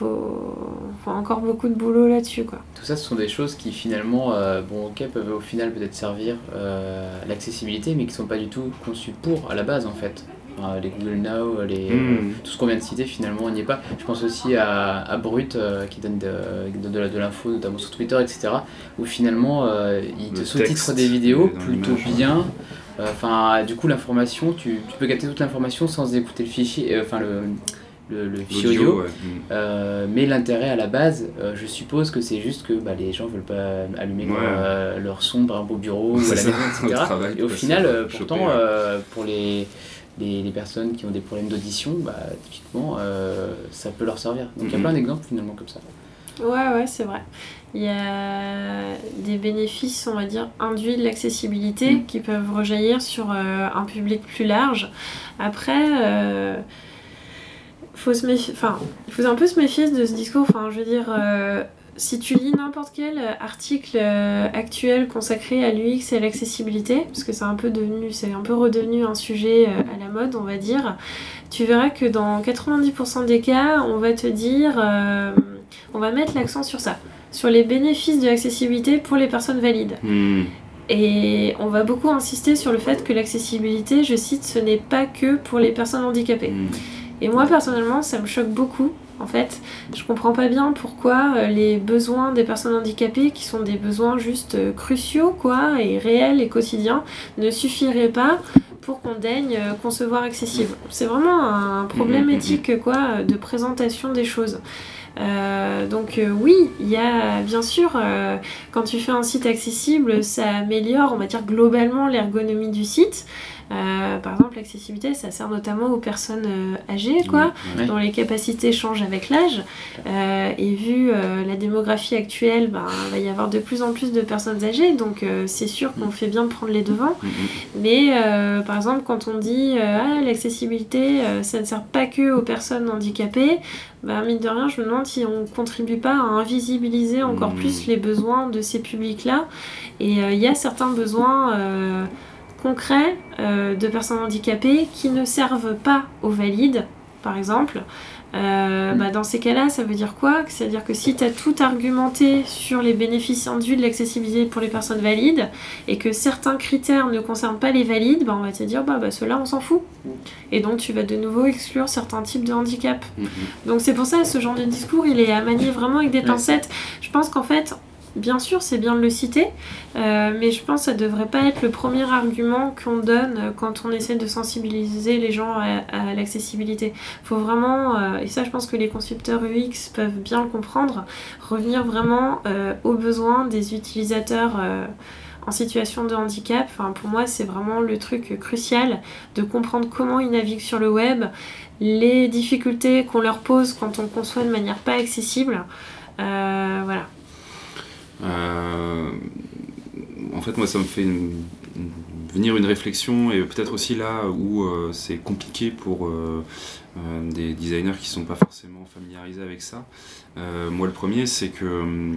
faut, faut encore beaucoup de boulot là-dessus. quoi. Tout ça, ce sont des choses qui finalement, euh, bon, ok, peuvent au final peut-être servir euh, l'accessibilité, mais qui sont pas du tout conçues pour à la base en fait. les Google Now, les, hmm. tout ce qu'on vient de citer, finalement, on n'y est pas. Je pense aussi à, à Brut euh, qui donne de, de, de l'info, notamment sur Twitter, etc., où finalement il te sous-titre des vidéos plutôt bien. Enfin, du coup, l'information, tu, tu, peux capter toute l'information sans écouter le fichier, enfin le le, le audio. Mm. Euh, mais l'intérêt à la base, euh, je suppose que c'est juste que bah, les gens veulent pas allumer euh, leur, son par exemple au bureau ou à la maison, etc. Et au final, pourtant, pour les, les, personnes qui ont des problèmes d'audition, bah, typiquement, ça peut leur servir. Donc il y a mm-hmm. plein d'exemples finalement comme ça. Ouais, ouais, c'est vrai. Il y a des bénéfices, on va dire, induits de l'accessibilité mm. qui peuvent rejaillir sur un public plus large. Après, faut se méfier, enfin, il faut un peu se méfier de ce discours. Enfin, je veux dire, euh, si tu lis n'importe quel article euh, actuel consacré à l'UX et à l'accessibilité, parce que c'est un peu devenu, c'est un peu redevenu un sujet euh, à la mode, on va dire, tu verras que dans 90% des cas, on va te dire, on va mettre l'accent sur ça, sur les bénéfices de l'accessibilité pour les personnes valides. Hmm. Et on va beaucoup insister sur le fait que l'accessibilité, je cite, ce n'est pas que pour les personnes handicapées. Hmm. Et moi personnellement, ça me choque beaucoup. En fait, je comprends pas bien pourquoi euh, les besoins des personnes handicapées, qui sont des besoins juste euh, cruciaux, quoi, et réels et quotidiens, ne suffiraient pas pour qu'on daigne euh, concevoir accessible. C'est vraiment un problème mm, mm, mm, éthique, quoi, de présentation des choses. donc oui, il y a bien sûr, quand tu fais un site accessible, ça améliore, on va dire globalement l'ergonomie du site. Euh, par exemple, l'accessibilité, ça sert notamment aux personnes euh, âgées, quoi, dont les capacités changent avec l'âge. Euh, et vu la démographie actuelle, ben, il va y avoir de plus en plus de personnes âgées, donc c'est sûr qu'on mm. fait bien de prendre les devants. Mm, mm, Mais par exemple, quand on dit ah, l'accessibilité, ça ne sert pas que aux personnes handicapées, ben, mine de rien, je me demande si on ne contribue pas à invisibiliser encore plus les besoins de ces publics-là. Et il y a certains besoins concrets euh, de personnes handicapées qui ne servent pas aux valides, par exemple. Euh, bah, dans ces cas-là, ça veut dire quoi? C'est-à-dire que si tu as tout argumenté sur les bénéfices induits de l'accessibilité pour les personnes valides et que certains critères ne concernent pas les valides, bah, on va te dire bah, bah ceux-là on s'en fout. Et donc tu vas de nouveau exclure certains types de handicap. Mm-hmm. Donc c'est pour ça ce genre de discours il est à manier vraiment avec des pincettes. Je pense qu'en fait bien sûr, c'est bien de le citer, euh, mais je pense que ça devrait pas être le premier argument qu'on donne quand on essaie de sensibiliser les gens à, l'accessibilité. Il faut vraiment, euh, et ça je pense que les concepteurs UX peuvent bien le comprendre, revenir vraiment euh, aux besoins des utilisateurs en situation de handicap. Pour moi, c'est vraiment le truc crucial de comprendre comment ils naviguent sur le web, les difficultés qu'on leur pose quand on conçoit de manière pas accessible. voilà. Euh, en fait, moi, ça me fait venir une réflexion et peut-être aussi là où euh, c'est compliqué pour euh, des designers qui sont pas forcément familiarisés avec ça. moi, le premier, c'est que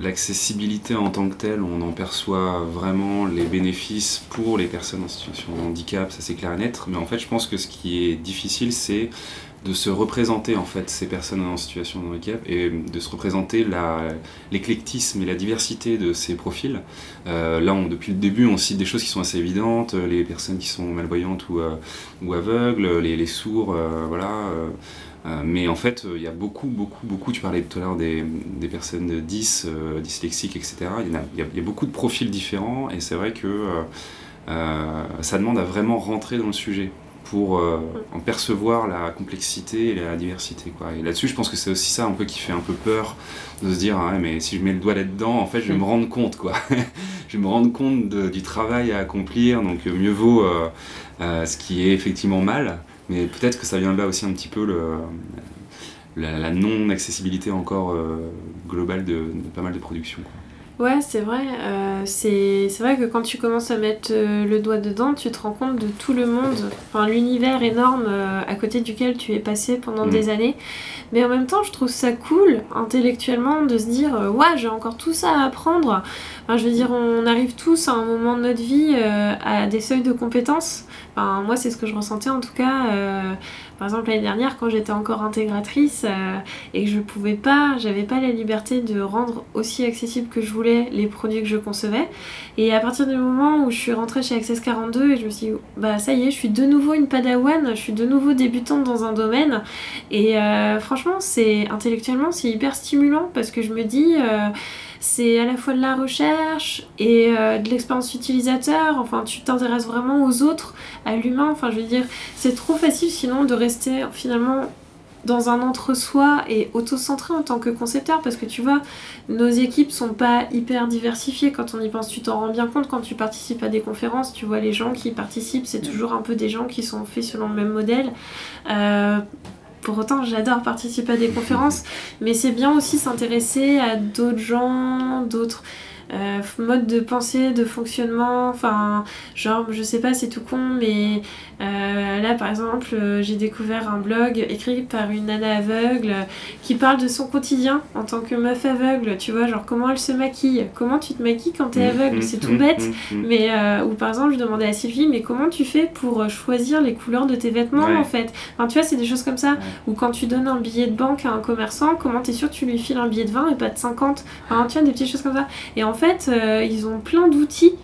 l'accessibilité en tant que telle, on en perçoit vraiment les bénéfices pour les personnes en situation de handicap, ça c'est clair et net. Mais en fait, je pense que ce qui est difficile, c'est de se représenter en fait ces personnes en situation de handicap et de se représenter l'éclectisme et la diversité de ces profils. Euh, là, depuis le début, on cite des choses qui sont assez évidentes, euh, les personnes qui sont malvoyantes ou, euh, ou aveugles, les, sourds, voilà. mais en fait, il y a beaucoup, beaucoup, beaucoup, tu parlais tout à l'heure des, des, personnes de 10, dyslexiques, etc. Il y, a, il y, a, beaucoup de profils différents et c'est vrai que ça demande à vraiment rentrer dans le sujet pour euh, en percevoir la complexité et la diversité. Quoi. Et là-dessus, je pense que c'est aussi ça un peu qui fait un peu peur de se dire, ah mais si je mets le doigt là-dedans, en fait, je vais me rendre compte. Quoi. je vais me rendre compte du travail à accomplir, donc euh, mieux vaut euh, ce qui est effectivement mal, mais peut-être que ça vient là aussi un petit peu le, la, non-accessibilité encore globale de, pas mal de productions. Ouais, c'est vrai. Euh, c'est vrai que quand tu commences à mettre euh, le doigt dedans, tu te rends compte de tout le monde, enfin l'univers énorme euh, à côté duquel tu es passé pendant Mm. des années. Mais en même temps, je trouve ça cool intellectuellement de se dire ouais, j'ai encore tout ça à apprendre. Enfin, je veux dire, on arrive tous à un moment de notre vie à des seuils de compétences. Enfin, moi, c'est ce que je ressentais en tout cas. Par exemple, l'année dernière, quand j'étais encore intégratrice euh, et que je pouvais pas, j'avais pas la liberté de rendre aussi accessible que je voulais les produits que je concevais. Et à partir du moment où je suis rentrée chez Access 42 et je me suis dit, bah ça y est, je suis de nouveau une padawan, je suis de nouveau débutante dans un domaine. Et euh, franchement, c'est intellectuellement, c'est hyper stimulant parce que je me dis. euh, c'est à la fois de la recherche et euh, de l'expérience utilisateur. Enfin, tu t'intéresses vraiment aux autres, à l'humain. Enfin, je veux dire, c'est trop facile sinon de rester finalement dans un entre-soi et auto-centré en tant que concepteur parce que tu vois, nos équipes sont pas hyper diversifiées quand on y pense. Tu t'en rends bien compte quand tu participes à des conférences. Tu vois, les gens qui participent, c'est toujours un peu des gens qui sont faits selon le même modèle. Euh, pour autant, j'adore participer à des conférences, mais c'est bien aussi s'intéresser à d'autres gens, d'autres euh, modes de pensée, de fonctionnement. Enfin, genre, je sais pas, c'est tout con, mais euh, là, par exemple, euh, j'ai découvert un blog écrit par une nana aveugle qui parle de son quotidien en tant que meuf aveugle. Tu vois, genre comment elle se maquille, comment tu te maquilles quand t'es aveugle, c'est tout bête. Mhm. Mais ou par exemple, je demandais à Sylvie, mais comment tu fais pour choisir les couleurs de tes vêtements Ouais. en fait? Enfin, tu vois, c'est des choses comme ça. Ou quand tu donnes un billet de banque à un commerçant, comment t'es sûr que tu lui files un billet de 20 et pas de 50 Enfin, tu vois, des petites choses comme ça. Et en fait, euh, ils ont plein d'outils.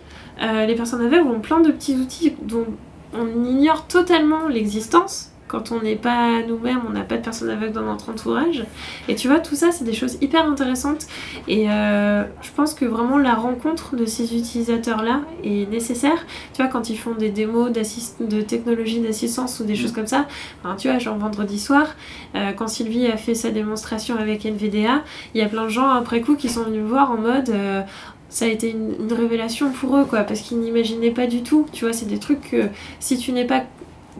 Euh, les personnes aveugles ont plein de petits outils dont on ignore totalement l'existence. Quand on n'est pas nous-mêmes, on n'a pas de personnes aveugles dans notre entourage. Et tu vois, tout ça, c'est des choses hyper intéressantes. Et euh, je pense que vraiment la rencontre de ces utilisateurs-là est nécessaire. Tu vois, quand ils font des démos de technologie d'assistance ou des choses comme ça, enfin, tu vois, genre vendredi soir, euh, quand Sylvie a fait sa démonstration avec NVDA, il y a plein de gens après coup qui sont venus me voir en mode. euh, ça a été une, une révélation pour eux, quoi, parce qu'ils n'imaginaient pas du tout. Tu vois, c'est des trucs que si tu n'es pas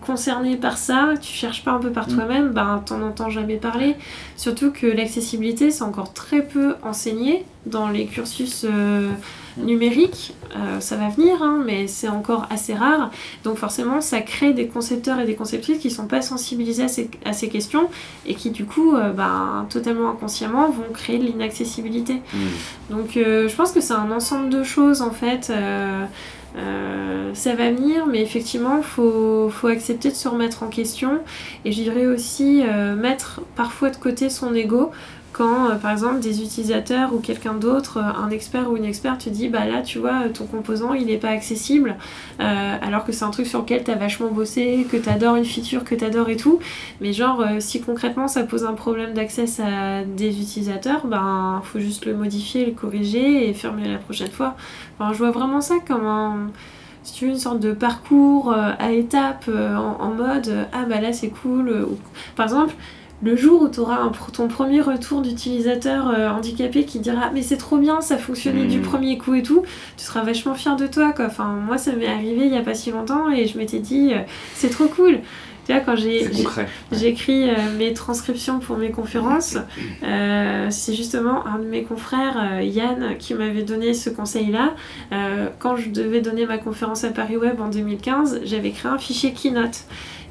concerné par ça, tu cherches pas un peu par Mm. toi-même, ben t'en entends jamais parler. Surtout que l'accessibilité, c'est encore très peu enseigné dans les cursus euh, Numériques. Euh, ça va venir, hein, mais c'est encore assez rare. Donc forcément, ça crée des concepteurs et des conceptrices qui sont pas sensibilisés à ces, à ces questions et qui du coup, euh, ben, totalement inconsciemment, vont créer de l'inaccessibilité. Mhm. Donc euh, je pense que c'est un ensemble de choses en fait. Euh, ça va venir, mais effectivement, il faut, faut accepter de se remettre en question. Et je dirais aussi mettre parfois de côté son ego quand, euh, par exemple, des utilisateurs ou quelqu'un d'autre, euh, un expert ou une experte, te dit bah là, tu vois, ton composant il n'est pas accessible, euh, alors que c'est un truc sur lequel tu as vachement bossé, que tu adores une feature, que tu adores et tout. Mais genre, euh, si concrètement ça pose un problème d'accès à des utilisateurs, ben faut juste le modifier, le corriger et fermer la prochaine fois. Je vois vraiment ça comme un, si tu veux, une sorte de parcours euh, à étapes euh, en, mode euh, ah bah là c'est cool. euh, Par exemple, le jour où tu auras ton premier retour d'utilisateur euh, handicapé qui dira mais c'est trop bien, ça fonctionnait du Mhm. premier coup et tout, tu seras vachement fier de toi quoi. Enfin, moi ça m'est arrivé il y a pas si longtemps et je m'étais dit euh, c'est trop cool. Tu vois, quand j'ai. J'écris euh, mes transcriptions pour mes conférences. C'est justement un de mes confrères, Yann, qui m'avait donné ce conseil-là. Euh, quand je devais donner ma conférence à Paris Web en 2015, j'avais créé un fichier Keynote.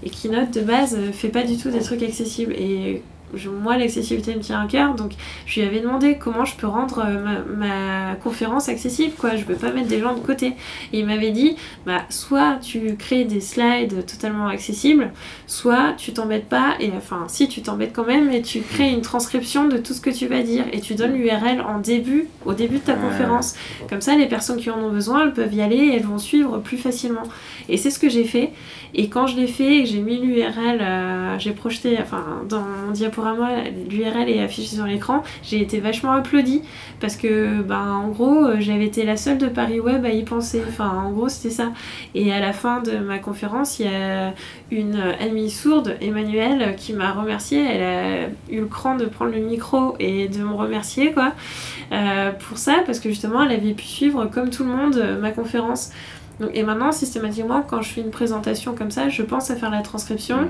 Et Keynote, de base, euh, fait pas du tout des trucs accessibles. Et je- moi, l'accessibilité me tient à cœur, donc je lui avais demandé comment je peux rendre euh, ma, ma conférence accessible, quoi. Je peux pas mettre des gens de côté. Et il m'avait dit, bah, soit tu crées des slides totalement accessibles, soit tu t'embêtes pas, et enfin, si tu t'embêtes quand même, et tu crées une transcription de tout ce que tu vas dire, et tu donnes l'URL en début, au début de ta conférence. Comme ça, les personnes qui en ont besoin, elles peuvent y aller et elles vont suivre plus facilement. Et c'est ce que j'ai fait. Et quand je l'ai fait et que j'ai mis l'URL, euh, j'ai projeté, enfin, dans mon diaporama, l'URL est affichée sur l'écran, j'ai été vachement applaudie parce que, ben, en gros, euh, j'avais été la seule de Paris Web à y penser. Enfin, en gros, c'était ça. Et à la fin de ma conférence, il y a une amie sourde, Emmanuelle, qui m'a remerciée. Elle a eu le cran de prendre le micro et de me remercier, quoi, euh, pour ça, parce que justement, elle avait pu suivre, comme tout le monde, ma conférence. Donc, et maintenant, systématiquement, quand je fais une présentation comme ça, je pense à faire la transcription Mhm.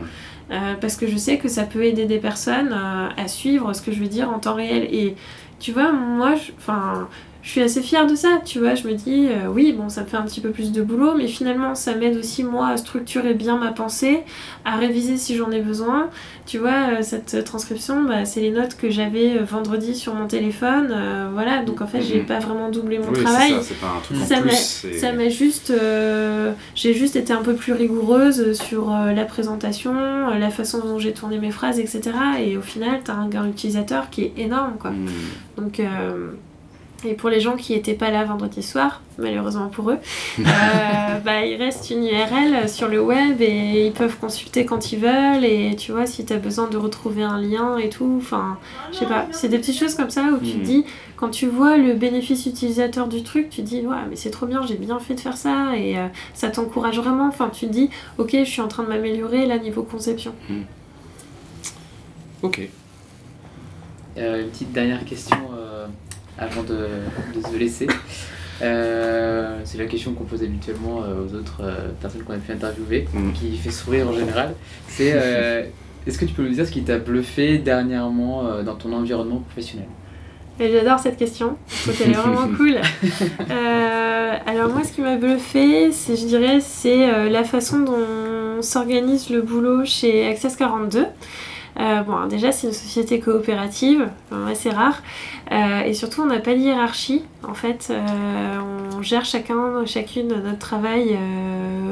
euh, parce que je sais que ça peut aider des personnes euh, à suivre ce que je veux dire en temps réel. Et tu vois, moi, je, enfin, je suis assez fière de ça, tu vois. Je me dis, euh, oui, bon, ça me fait un petit peu plus de boulot, mais finalement, ça m'aide aussi, moi, à structurer bien ma pensée, à réviser si j'en ai besoin. Tu vois, euh, cette transcription, bah, c'est les notes que j'avais euh, vendredi sur mon téléphone. voilà, donc en fait, j'ai Mhm. pas vraiment doublé mon Oui, travail. ça, m'a- c'est- Ça m'a juste. euh, j'ai juste été un peu plus rigoureuse sur la présentation, la façon dont j'ai tourné mes phrases, etc. Et au final, t'as un gain utilisateur qui est énorme, quoi. Hmm. Donc. Et pour les gens qui n'étaient pas là vendredi soir, malheureusement pour eux, euh, bah, il reste une URL sur le web et ils peuvent consulter quand ils veulent. Et tu vois, si tu as besoin de retrouver un lien et tout, enfin, je sais pas, c'est des petites choses comme ça où tu te dis, quand tu vois le bénéfice utilisateur du truc, tu te dis, ouais, mais c'est trop bien, j'ai bien fait de faire ça et euh, ça t'encourage vraiment. Enfin, tu te dis, ok, je suis en train de m'améliorer là niveau conception. Ok. Euh, une petite dernière question euh, avant de, de se laisser. Euh, c'est la question qu'on pose habituellement euh, aux autres euh, personnes qu'on a pu interviewer, Mm. qui fait sourire en général. C'est euh, est-ce que tu peux nous dire ce qui t'a bluffé dernièrement dans ton environnement professionnel? Et j'adore cette question, je trouve qu'elle est vraiment cool. Euh, alors moi, ce qui m'a bluffé, c'est, je dirais, c'est la façon dont s'organise le boulot chez Access 42. Euh, bon, déjà, c'est une société coopérative, euh, assez rare. Euh, et surtout, on n'a pas de hiérarchie. En fait, euh, on gère chacun, chacune notre travail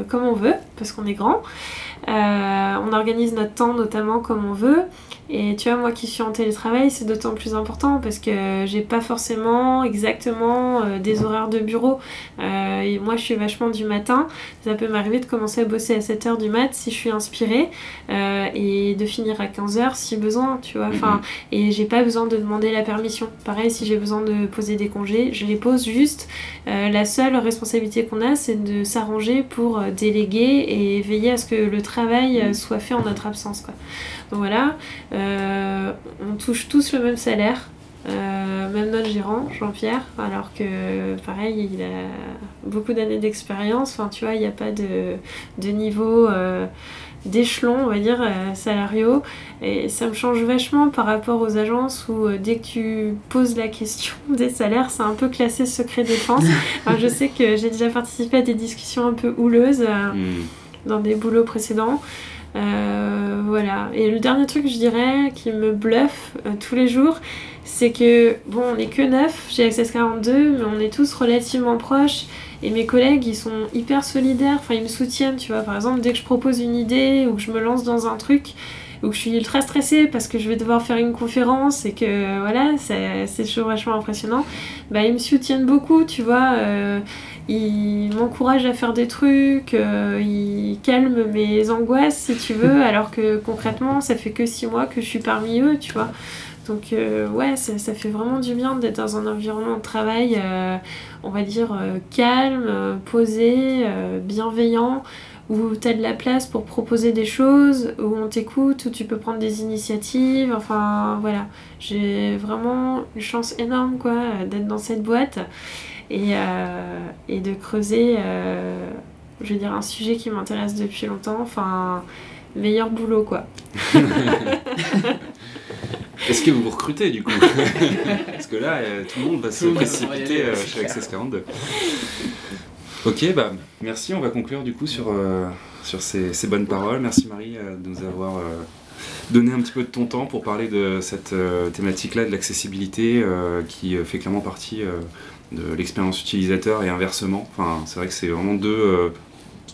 comme on veut, parce qu'on est grand. Euh, on organise notre temps notamment comme on veut. Et tu vois, moi qui suis en télétravail, c'est d'autant plus important parce que j'ai pas forcément exactement euh, des horaires de bureau. Euh, et moi, je suis vachement du matin. Ça peut m'arriver de commencer à bosser à 7h du mat si je suis inspirée et de finir à 15h si besoin, tu vois. Enfin, et j'ai pas besoin de demander la permission. Pareil, si j'ai besoin de poser des congés, je les pose juste. La seule responsabilité qu'on a, c'est de s'arranger pour déléguer et veiller à ce que le travail euh, soit fait en notre absence, quoi. Donc voilà, euh, on touche tous le même salaire. Euh, même notre gérant, Jean-Pierre, alors que pareil, il a beaucoup d'années d'expérience. Enfin, tu vois, il n'y a pas de, de niveau euh, d'échelon, on va dire, euh, salariaux. Et ça me change vachement par rapport aux agences où dès que tu poses la question des salaires, c'est un peu classé secret défense. Je sais que j'ai déjà participé à des discussions un peu houleuses Hmm. Dans des boulots précédents. Euh, voilà. Et le dernier truc, je dirais, qui me bluffe euh, tous les jours, c'est que, bon, on est que 9 chez Access 42, mais on est tous relativement proches. Et mes collègues, ils sont hyper solidaires, enfin, ils me soutiennent, tu vois. Par exemple, dès que je propose une idée ou que je me lance dans un truc, ou que je suis ultra stressée parce que je vais devoir faire une conférence et que voilà, c'est c'est toujours vachement impressionnant, bah, ils me soutiennent beaucoup, tu vois. euh, ils m'encouragent à faire des trucs, euh, ils calment mes angoisses si tu veux, alors que concrètement, ça fait que six mois que je suis parmi eux, tu vois. Donc euh, ouais, ça, ça fait vraiment du bien d'être dans un environnement de travail, euh, on va dire, euh, calme, posé, bienveillant, où tu as de la place pour proposer des choses, où on t'écoute, où tu peux prendre des initiatives, enfin voilà. J'ai vraiment une chance énorme quoi d'être dans cette boîte et, euh, et de creuser, euh, je veux dire, un sujet qui m'intéresse depuis longtemps, enfin, meilleur boulot quoi. Est-ce que vous recrutez du coup? Parce que là, euh, tout le monde va se précipiter euh, chez. Access 42. Ok, bah merci. On va conclure du coup sur, euh, sur ces, ces bonnes paroles. Merci Marie euh, de nous avoir euh, donné un petit peu de ton temps pour parler de cette euh, thématique-là de l'accessibilité euh, qui euh, fait clairement partie euh, de l'expérience utilisateur et inversement. Enfin, c'est vrai que c'est vraiment deux. euh,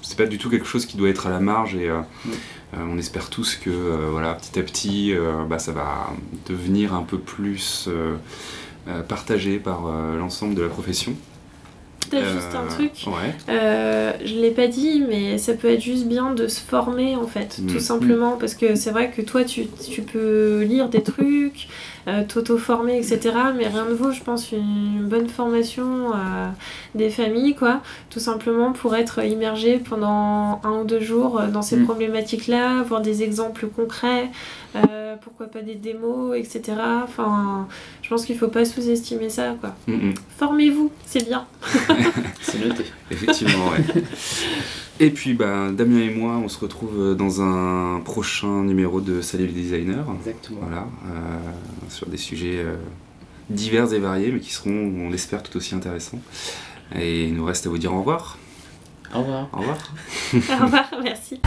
c'est pas du tout quelque chose qui doit être à la marge et euh, Mm. euh, on espère tous que voilà, petit à petit bah, ça va devenir un peu plus partagé par l'ensemble de la profession. Peut-être juste un truc. Ouais. Je l'ai pas dit, mais ça peut être juste bien de se former en fait, Mm. tout simplement, parce que c'est vrai que toi tu, tu peux lire des trucs, euh, t'auto-former, etc. Mais rien ne vaut, je pense, une bonne formation euh, des familles, quoi, tout simplement pour être immergé pendant un ou deux jours euh, dans ces Mm. problématiques-là, voir des exemples concrets, euh, pourquoi pas des démos, etc. Enfin, je pense qu'il faut pas sous-estimer ça, quoi. Formez-vous, c'est bien. C'est noté. Effectivement, ouais. Et puis, bah, Damien et moi, on se retrouve dans un prochain numéro de Salut les designers. Exactement. Voilà, euh, sur des sujets euh, divers et variés, mais qui seront, on l'espère, tout aussi intéressants. Et il nous reste à vous dire au revoir. Au revoir. Au revoir. Au revoir, merci.